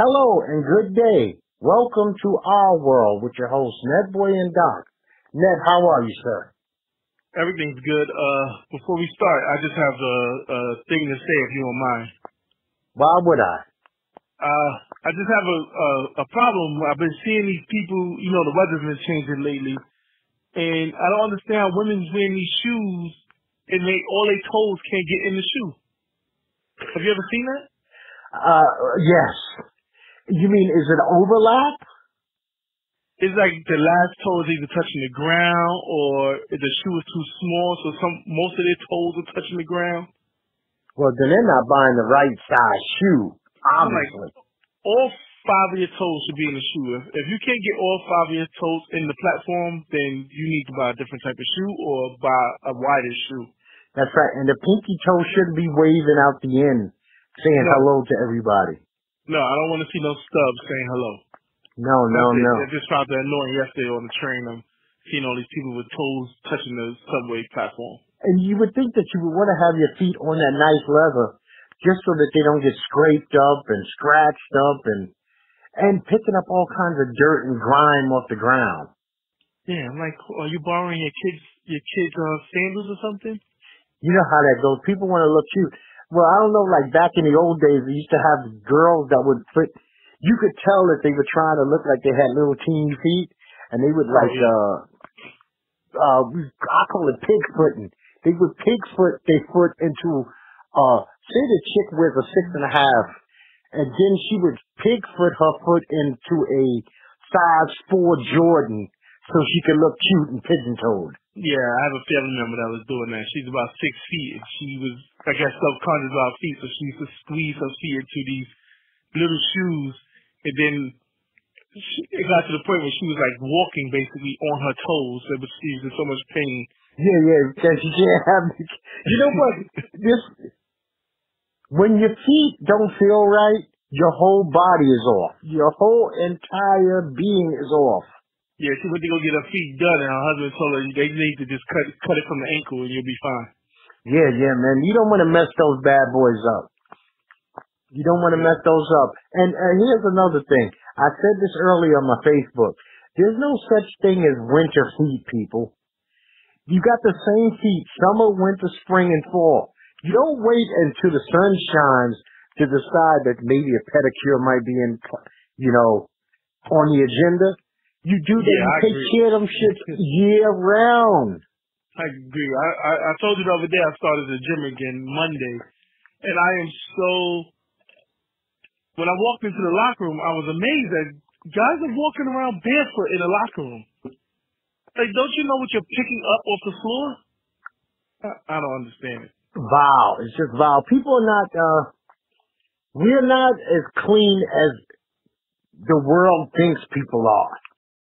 Hello and good day. Welcome to our world with your hosts Ned Boy and Doc. Ned, how are you, sir? Everything's good. Uh, before we start, I just have a, a thing to say, if you don't mind. Why would I? Uh, I just have a, a a problem. I've been seeing these people. You know, the weather's been changing lately, and I don't understand women's wearing these shoes, and they all their toes can't get in the shoe. Have you ever seen that? Uh, yes. You mean is it overlap? It's like the last toe is either touching the ground or the shoe is too small, so some most of their toes are touching the ground. Well, then they're not buying the right size shoe, obviously. All five of your toes should be in the shoe. If, if you can't get all five of your toes in the platform, then you need to buy a different type of shoe or buy a wider shoe. That's right. And the pinky toe shouldn't be waving out the end, saying No. hello to everybody. No, I don't want to see no stubs saying hello. No, no, That's no. I just found that annoying yesterday on the train. I'm seeing all these people with toes touching the subway platform. And you would think that you would want to have your feet on that nice leather just so that they don't get scraped up and scratched up and and picking up all kinds of dirt and grime off the ground. Yeah, I'm like, are you borrowing your kids your kids uh, sandals or something? You know how that goes. People want to look cute. Well, I don't know, like back in the old days, they used to have girls that would put, you could tell that they were trying to look like they had little teeny feet, and they would like, uh, uh, I call it pig footing. They would pig foot their foot into, uh, say the chick wears a six and a half, and then she would pig foot her foot into a size four Jordan so she could look cute and pigeon toed. Yeah, I have a family member that was doing that. She's about six feet, and she was, I guess, self-conscious about feet, so she used to squeeze her feet into these little shoes, and then she, it got to the point where she was like walking basically on her toes. It was she was in so much pain. Yeah, yeah, because you can't have. You know what? this when your feet don't feel right, your whole body is off. Your whole entire being is off. Yeah, she went to go get her feet done, and her husband told her they need to just cut cut it from the ankle, and you'll be fine. Yeah, yeah, man. You don't want to mess those bad boys up. You don't want to mess those up. And uh, here's another thing. I said this earlier on my Facebook. There's no such thing as winter feet, people. You got the same feet summer, winter, spring, and fall. You don't wait until the sun shines to decide that maybe a pedicure might be in, you know, on the agenda. You do that. Yeah, you I take agree. care of them shits year round. I agree. I, I I told you the other day I started the gym again Monday, and I am so. When I walked into the locker room, I was amazed that guys are walking around barefoot in the locker room. Like, don't you know what you're picking up off the floor? I, I don't understand it. Vile. It's just vile. People are not, uh, we're not as clean as the world thinks people are.